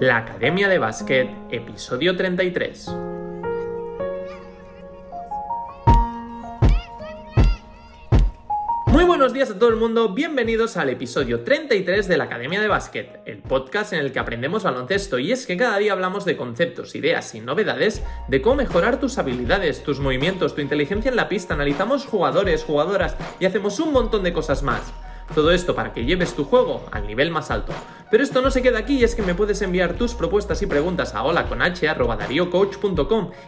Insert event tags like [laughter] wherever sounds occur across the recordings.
La Academia de Básquet, episodio 33. Muy buenos días a todo el mundo, bienvenidos al episodio 33 de la Academia de Básquet, el podcast en el que aprendemos baloncesto y es que cada día hablamos de conceptos, ideas y novedades de cómo mejorar tus habilidades, tus movimientos, tu inteligencia en la pista, analizamos jugadores, jugadoras y hacemos un montón de cosas más. Todo esto para que lleves tu juego al nivel más alto. Pero esto no se queda aquí y es que me puedes enviar tus propuestas y preguntas a holaconh.com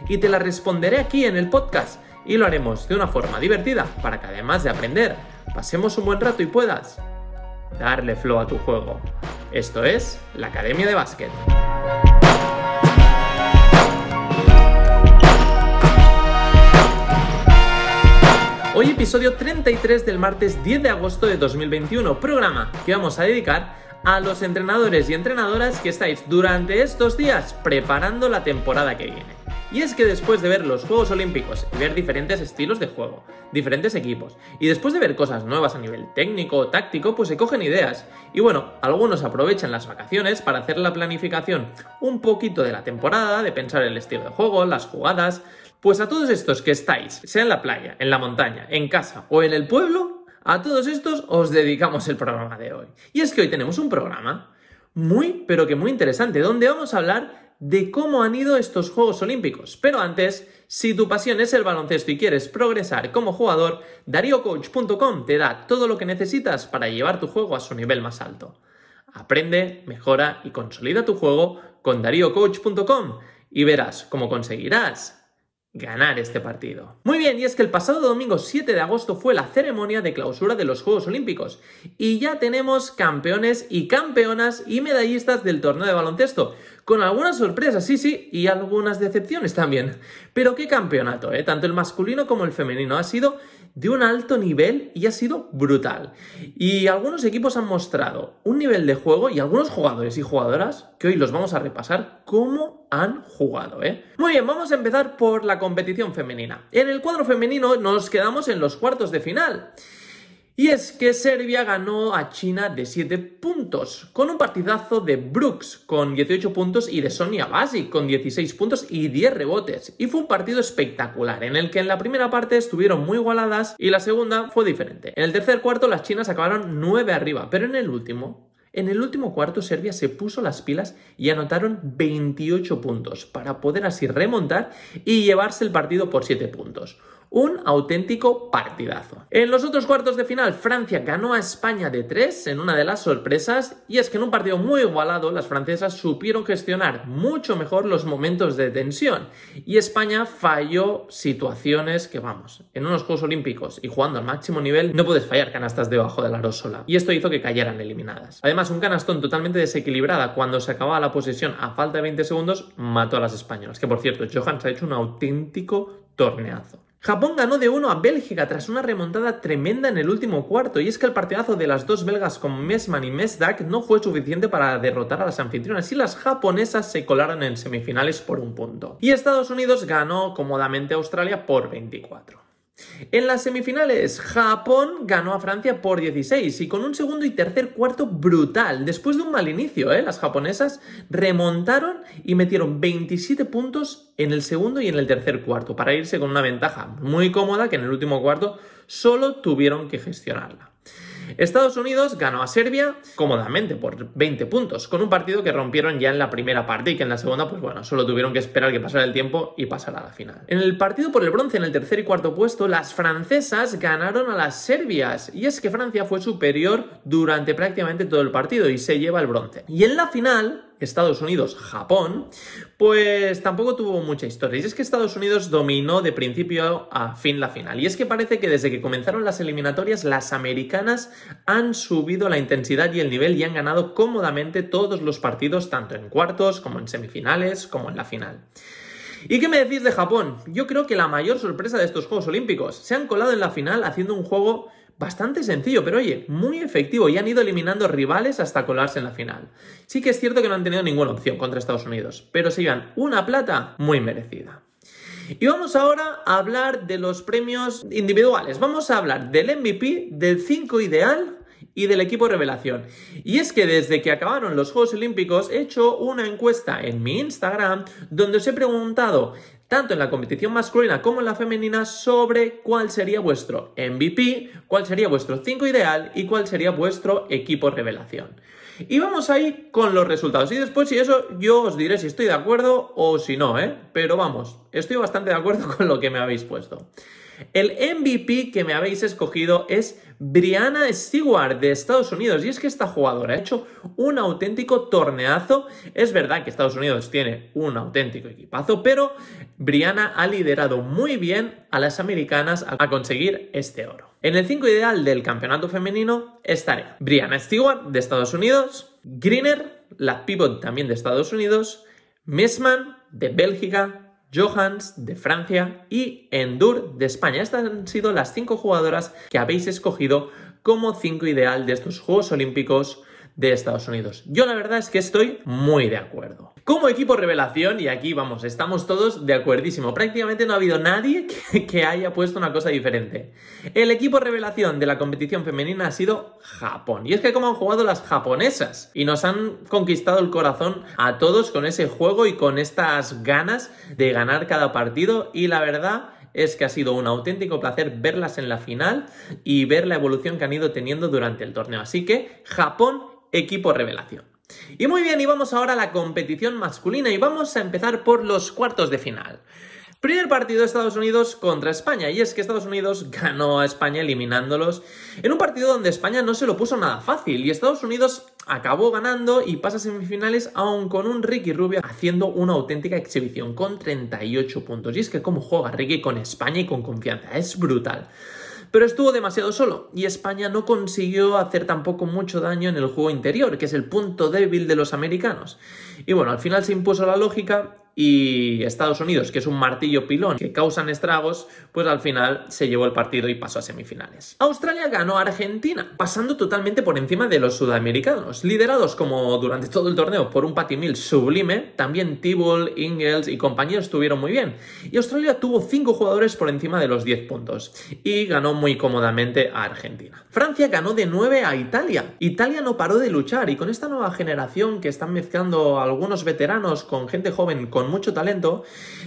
y te las responderé aquí en el podcast. Y lo haremos de una forma divertida para que además de aprender, pasemos un buen rato y puedas darle flow a tu juego. Esto es la Academia de Básquet. Episodio 33 del martes 10 de agosto de 2021, programa que vamos a dedicar a los entrenadores y entrenadoras que estáis durante estos días preparando la temporada que viene. Y es que después de ver los Juegos Olímpicos y ver diferentes estilos de juego, diferentes equipos, y después de ver cosas nuevas a nivel técnico o táctico, pues se cogen ideas. Y bueno, algunos aprovechan las vacaciones para hacer la planificación un poquito de la temporada, de pensar el estilo de juego, las jugadas, pues a todos estos que estáis, sea en la playa, en la montaña, en casa o en el pueblo, a todos estos os dedicamos el programa de hoy. Y es que hoy tenemos un programa muy, pero que muy interesante, donde vamos a hablar de cómo han ido estos Juegos Olímpicos. Pero antes, si tu pasión es el baloncesto y quieres progresar como jugador, DarioCoach.com te da todo lo que necesitas para llevar tu juego a su nivel más alto. Aprende, mejora y consolida tu juego con DarioCoach.com y verás cómo conseguirás ganar este partido. Muy bien, y es que el pasado domingo 7 de agosto fue la ceremonia de clausura de los Juegos Olímpicos y ya tenemos campeones y campeonas y medallistas del torneo de baloncesto, con algunas sorpresas, sí, sí, y algunas decepciones también. Pero qué campeonato, ¿eh? Tanto el masculino como el femenino ha sido de un alto nivel y ha sido brutal. Y algunos equipos han mostrado un nivel de juego y algunos jugadores y jugadoras que hoy los vamos a repasar cómo han jugado, ¿eh? Muy bien, vamos a empezar por la competición femenina. En el cuadro femenino nos quedamos en los cuartos de final. Y es que Serbia ganó a China de 7 puntos, con un partidazo de Brooks con 18 puntos y de Sonia Basic con 16 puntos y 10 rebotes. Y fue un partido espectacular, en el que en la primera parte estuvieron muy igualadas y la segunda fue diferente. En el tercer cuarto las chinas acabaron 9 arriba, pero en el último en el último cuarto Serbia se puso las pilas y anotaron 28 puntos para poder así remontar y llevarse el partido por 7 puntos un auténtico partidazo. En los otros cuartos de final, Francia ganó a España de 3 en una de las sorpresas, y es que en un partido muy igualado, las francesas supieron gestionar mucho mejor los momentos de tensión, y España falló situaciones que, vamos, en unos Juegos Olímpicos y jugando al máximo nivel, no puedes fallar canastas debajo de la rosola, y esto hizo que cayeran eliminadas. Además, un canastón totalmente desequilibrada cuando se acababa la posesión a falta de 20 segundos mató a las españolas, que por cierto, Johan se ha hecho un auténtico torneazo. Japón ganó de 1 a Bélgica tras una remontada tremenda en el último cuarto, y es que el partidazo de las dos belgas con Mesman y Mesdak no fue suficiente para derrotar a las anfitrionas y las japonesas se colaron en semifinales por un punto. Y Estados Unidos ganó cómodamente a Australia por 24. En las semifinales, Japón ganó a Francia por 16 y con un segundo y tercer cuarto brutal. Después de un mal inicio, ¿eh? las japonesas remontaron y metieron 27 puntos en el segundo y en el tercer cuarto para irse con una ventaja muy cómoda que en el último cuarto solo tuvieron que gestionarla. Estados Unidos ganó a Serbia cómodamente por 20 puntos, con un partido que rompieron ya en la primera parte y que en la segunda, pues bueno, solo tuvieron que esperar que pasara el tiempo y pasara a la final. En el partido por el bronce, en el tercer y cuarto puesto, las francesas ganaron a las serbias, y es que Francia fue superior durante prácticamente todo el partido y se lleva el bronce. Y en la final, Estados Unidos-Japón, pues tampoco tuvo mucha historia. Y es que Estados Unidos dominó de principio a fin la final. Y es que parece que desde que comenzaron las eliminatorias, las americanas han subido la intensidad y el nivel y han ganado cómodamente todos los partidos, tanto en cuartos como en semifinales, como en la final. ¿Y qué me decís de Japón? Yo creo que la mayor sorpresa de estos Juegos Olímpicos. Se han colado en la final haciendo un juego Bastante sencillo, pero oye, muy efectivo y han ido eliminando rivales hasta colarse en la final. Sí que es cierto que no han tenido ninguna opción contra Estados Unidos, pero se llevan una plata muy merecida. Y vamos ahora a hablar de los premios individuales. Vamos a hablar del MVP, del 5 ideal y del equipo revelación. Y es que desde que acabaron los Juegos Olímpicos he hecho una encuesta en mi Instagram donde os he preguntado tanto en la competición masculina como en la femenina sobre cuál sería vuestro MVP, cuál sería vuestro 5 ideal y cuál sería vuestro equipo revelación. Y vamos ahí con los resultados. Y después, si eso, yo os diré si estoy de acuerdo o si no, ¿eh? Pero vamos, estoy bastante de acuerdo [laughs] con lo que me habéis puesto. El MVP que me habéis escogido es Brianna Stewart de Estados Unidos. Y es que esta jugadora ha hecho un auténtico torneazo. Es verdad que Estados Unidos tiene un auténtico equipazo, pero Brianna ha liderado muy bien a las americanas a conseguir este oro. En el 5 ideal del campeonato femenino estaré Brianna Stewart de Estados Unidos, Greener, la pivot también de Estados Unidos, Messman de Bélgica, Johans de Francia y Endur de España. Estas han sido las cinco jugadoras que habéis escogido como cinco ideal de estos Juegos Olímpicos de Estados Unidos. Yo la verdad es que estoy muy de acuerdo. Como equipo revelación, y aquí vamos, estamos todos de acuerdísimo, prácticamente no ha habido nadie [laughs] que, haya puesto una cosa diferente. El equipo revelación de la competición femenina ha sido Japón. Y es que como han jugado las japonesas y nos han conquistado el corazón a todos con ese juego y con estas ganas de ganar cada partido y la verdad es que ha sido un auténtico placer verlas en la final y ver la evolución que han ido teniendo durante el torneo. Así que Japón equipo revelación. Y muy bien, y vamos ahora a la competición masculina y vamos a empezar por los cuartos de final. Primer partido de Estados Unidos contra España, y es que Estados Unidos [laughs] ganó a España eliminándolos en un partido donde España no se lo puso nada fácil, y Estados Unidos acabó ganando y pasa a semifinales aún con un Ricky Rubio haciendo una auténtica exhibición con 38 puntos. Y es que cómo juega Ricky con España y con confianza, es brutal pero estuvo demasiado solo y España no consiguió hacer tampoco mucho daño en el juego interior, que es el punto débil de los americanos. Y bueno, al final se impuso la lógica y Estados Unidos, que es un martillo pilón que causan estragos, pues al final se llevó el partido y pasó a semifinales. Australia ganó a Argentina, pasando totalmente por encima de los sudamericanos, liderados como durante todo el torneo por un Patty Mills sublime, también Tibble, Ingles y compañeros estuvieron muy bien. Y Australia tuvo 5 jugadores por encima de los 10 puntos y ganó muy cómodamente a Argentina. Francia ganó de 9 a Italia. Italia no paró de luchar y con esta nueva generación que están mezclando algunos veteranos con gente joven con mucho talento,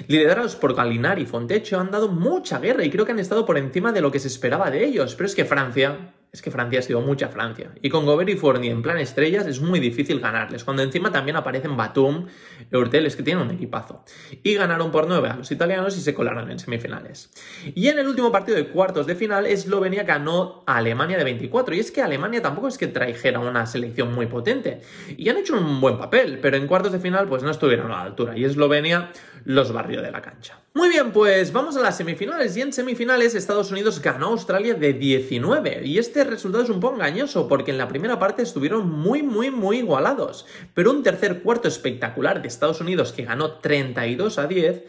liderados por Galinari y Fontecho, han dado mucha guerra y creo que han estado por encima de lo que se esperaba de ellos. Pero es que Francia es que Francia ha sido mucha Francia. Y con Gobert y Fournier en plan estrellas es muy difícil ganarles. Cuando encima también aparecen Batum y Urtel, es que tienen un equipazo. Y ganaron por 9 a los italianos y se colaron en semifinales. Y en el último partido de cuartos de final, Eslovenia ganó a Alemania de 24. Y es que Alemania tampoco es que trajera una selección muy potente. Y han hecho un buen papel, pero en cuartos de final pues no estuvieron a la altura. Y Eslovenia los barrió de la cancha. Muy bien, pues vamos a las semifinales. Y en semifinales Estados Unidos ganó a Australia de 19. Y este resultado es un poco engañoso porque en la primera parte estuvieron muy, muy, muy igualados. Pero un tercer cuarto espectacular de Estados Unidos que ganó 32 a 10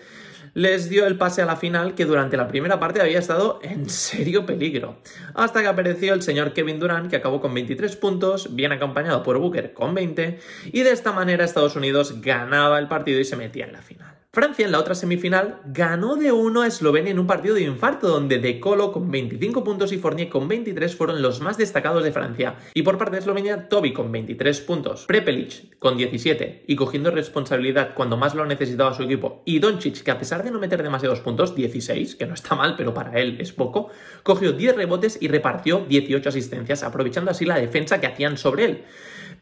les dio el pase a la final que durante la primera parte había estado en serio peligro. Hasta que apareció el señor Kevin Durant que acabó con 23 puntos, bien acompañado por Booker con 20, y de esta manera Estados Unidos ganaba el partido y se metía en la final. Francia en la otra semifinal ganó de 1 a Eslovenia en un partido de infarto donde De Colo con 25 puntos y Fournier con 23 fueron los más destacados de Francia. Y por parte de Eslovenia, Toby con 23 puntos, Prepelic con 17 y cogiendo responsabilidad cuando más lo necesitaba su equipo y Doncic que a pesar de no meter demasiados puntos, 16, que no está mal pero para él es poco, cogió 10 rebotes y repartió 18 asistencias aprovechando así la defensa que hacían sobre él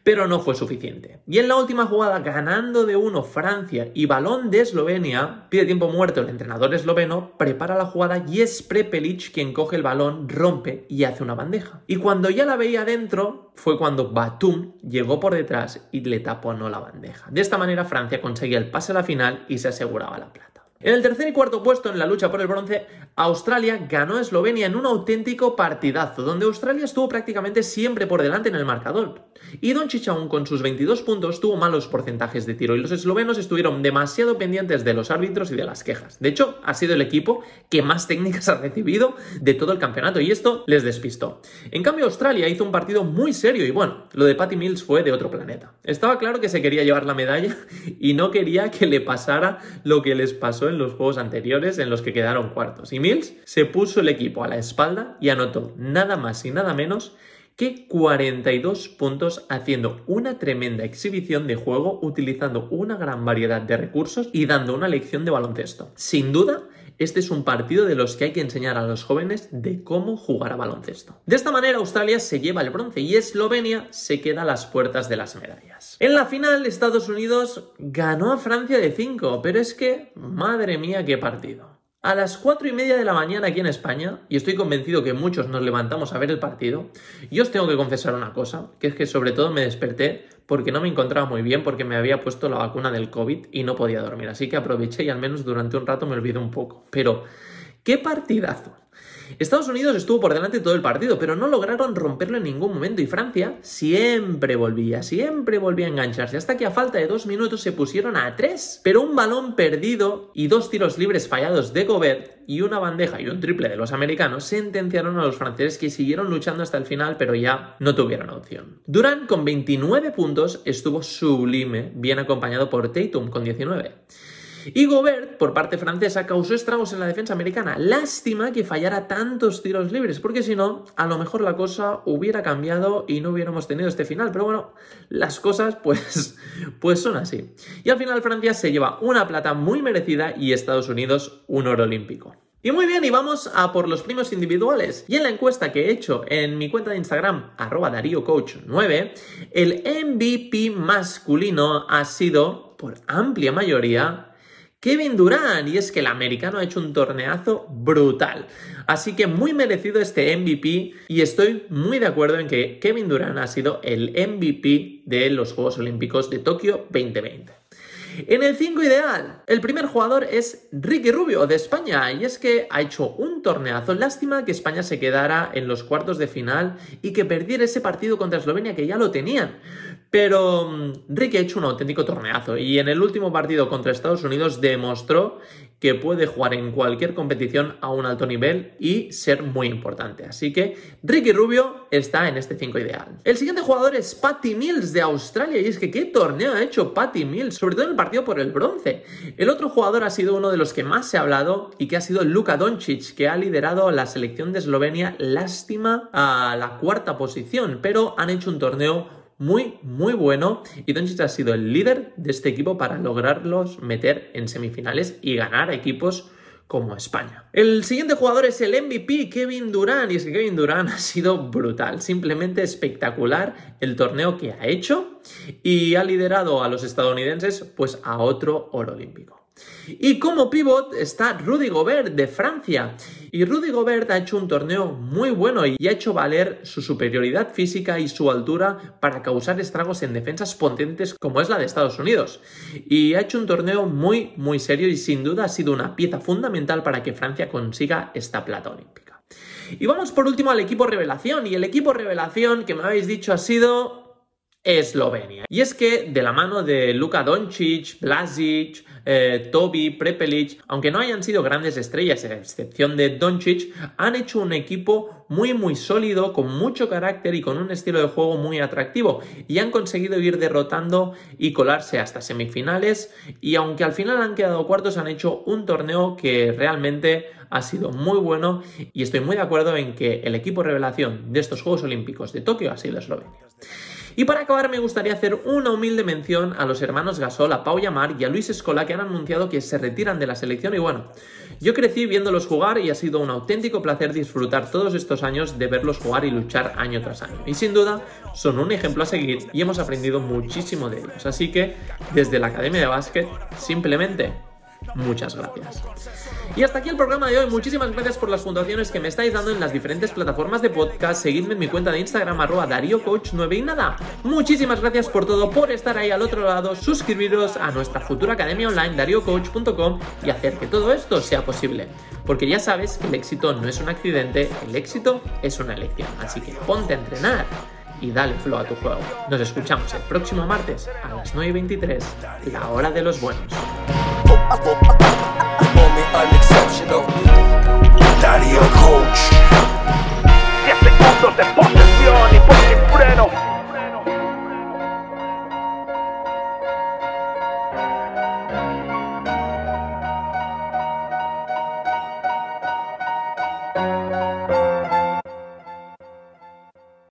pero no fue suficiente. Y en la última jugada, ganando de uno Francia y balón de Eslovenia, pide tiempo muerto el entrenador esloveno, prepara la jugada y es Prepelic quien coge el balón, rompe y hace una bandeja. Y cuando ya la veía dentro, fue cuando Batum llegó por detrás y le tapó la bandeja. De esta manera Francia conseguía el pase a la final y se aseguraba la plata. En el tercer y cuarto puesto en la lucha por el bronce, Australia ganó a Eslovenia en un auténtico partidazo, donde Australia estuvo prácticamente siempre por delante en el marcador. Y Doncic aún con sus 22 puntos tuvo malos porcentajes de tiro y los eslovenos estuvieron demasiado pendientes de los árbitros y de las quejas. De hecho, ha sido el equipo que más técnicas [laughs] ha recibido de todo el campeonato y esto les despistó. En cambio, Australia hizo un partido muy serio y bueno, lo de Patty Mills fue de otro planeta. Estaba claro que se quería llevar la medalla [laughs] y no quería que le pasara lo que les pasó en los juegos anteriores en los que quedaron cuartos. Y Mills se puso el equipo a la espalda y anotó nada más y nada menos que 42 puntos haciendo una tremenda exhibición de juego utilizando una gran variedad de recursos y dando una lección de baloncesto. Sin duda, este es un partido de los que hay que enseñar a los jóvenes de cómo jugar a baloncesto. De esta manera Australia se lleva el bronce y Eslovenia se queda a las puertas de las medallas. En la final Estados Unidos ganó a Francia de 5, pero es que, madre mía, qué partido a las 4 y media de la mañana aquí en España, y estoy convencido que muchos nos levantamos a ver el partido, y os tengo que confesar una cosa, que es que sobre todo me desperté porque no me encontraba muy bien, porque me había puesto la vacuna del COVID y no podía dormir, así que aproveché y al menos durante un rato me olvidé un poco. Pero, ¿qué partidazo? Estados Unidos estuvo por delante todo el partido, pero no lograron romperlo en ningún momento y Francia siempre volvía, siempre volvía a engancharse, hasta que a falta de dos minutos se pusieron a tres. Pero un balón perdido y dos tiros libres fallados de Gobert y una bandeja y un triple de los americanos sentenciaron a los franceses que siguieron luchando hasta el final, pero ya no tuvieron opción. Durant con 29 puntos estuvo sublime, bien acompañado por Tatum con 19. Y Gobert, por parte francesa, causó estragos en la defensa americana. Lástima que fallara tantos tiros libres, porque si no, a lo mejor la cosa hubiera cambiado y no hubiéramos tenido este final. Pero bueno, las cosas [laughs] pues, pues son así. Y al final Francia se lleva una plata muy merecida y Estados Unidos un oro olímpico. Y muy bien, y vamos a por los premios individuales. Y en la encuesta que he hecho en mi cuenta de Instagram, arroba DarioCoach9, el MVP masculino ha sido, por amplia mayoría, Kevin Durant. Y es que el americano ha hecho un torneazo brutal. Así que muy merecido este MVP y estoy muy de acuerdo en que Kevin Durant ha sido el MVP de los Juegos Olímpicos de Tokio 2020. En el 5 ideal, el primer jugador es Ricky Rubio de España y es que ha hecho un torneazo. Lástima que España se quedara en los cuartos de final y que perdiera ese partido contra Eslovenia que ya lo tenían. Pero mm, Ricky ha hecho un auténtico torneazo y en el último partido contra Estados Unidos demostró que puede jugar en cualquier competición a un alto nivel y ser muy importante. Así que Ricky Rubio está en este 5 ideal. El siguiente jugador es Patty Mills de Australia y es que qué torneo ha hecho Patty Mills, sobre todo en el partido por el bronce. El otro jugador ha sido uno de los que más se ha hablado y que ha sido Luka Doncic, que ha liderado la selección de Eslovenia, lástima a la cuarta posición, pero han hecho un torneo muy, muy bueno. Y Doncic ha sido el líder de este equipo para lograrlos meter en semifinales y ganar equipos como España. El siguiente jugador es el MVP, Kevin Durant. Y es que Kevin Durant [laughs] ha sido brutal, simplemente espectacular el torneo que ha hecho y ha liderado a los estadounidenses pues a otro oro olímpico. Y como pivot está Rudy Gobert de Francia. Y Rudy Gobert ha hecho un torneo muy bueno y ha hecho valer su superioridad física y su altura para causar estragos en defensas potentes como es la de Estados Unidos. Y ha hecho un torneo muy, muy serio y sin duda ha sido una pieza fundamental para que Francia consiga esta plata olímpica. Y vamos por último al equipo revelación. Y el equipo revelación que me habéis dicho ha sido Eslovenia. Y es que de la mano de Luka Doncic, Blasic, eh, Toby, Prepelic, aunque no hayan sido grandes estrellas, a excepción de Doncic, han hecho un equipo muy muy sólido, con mucho carácter y con un estilo de juego muy atractivo. Y han conseguido ir derrotando y colarse hasta semifinales. Y aunque al final han quedado cuartos, han hecho un torneo que realmente ha sido muy bueno. Y estoy muy de acuerdo en que el equipo revelación de estos Juegos Olímpicos de Tokio ha sido Eslovenia. Y para acabar me gustaría hacer una humilde mención a los hermanos Gasol, a Pau Yamar y a Luis Escola que han anunciado que se retiran de la selección y bueno, yo crecí viéndolos jugar y ha sido un auténtico placer disfrutar todos estos años de verlos jugar y luchar año tras año. Y sin duda son un ejemplo a seguir y hemos aprendido muchísimo de ellos. Así que desde la Academia de Básquet simplemente muchas gracias. Y hasta aquí el programa de hoy. Muchísimas gracias por las puntuaciones que me estáis dando en las diferentes plataformas de podcast. Seguidme en mi cuenta de Instagram, arroba DarioCoach9 y nada. Muchísimas gracias por todo, por estar ahí al otro lado. Suscribiros a nuestra futura academia online, dariocoach.com y hacer que todo esto sea posible. Porque ya sabes que el éxito no es un accidente, el éxito es una elección. Así que ponte a entrenar y dale flow a tu juego. Nos escuchamos el próximo martes a las 9.23, la hora de los buenos. Darío Coach. Siete puntos de posesión.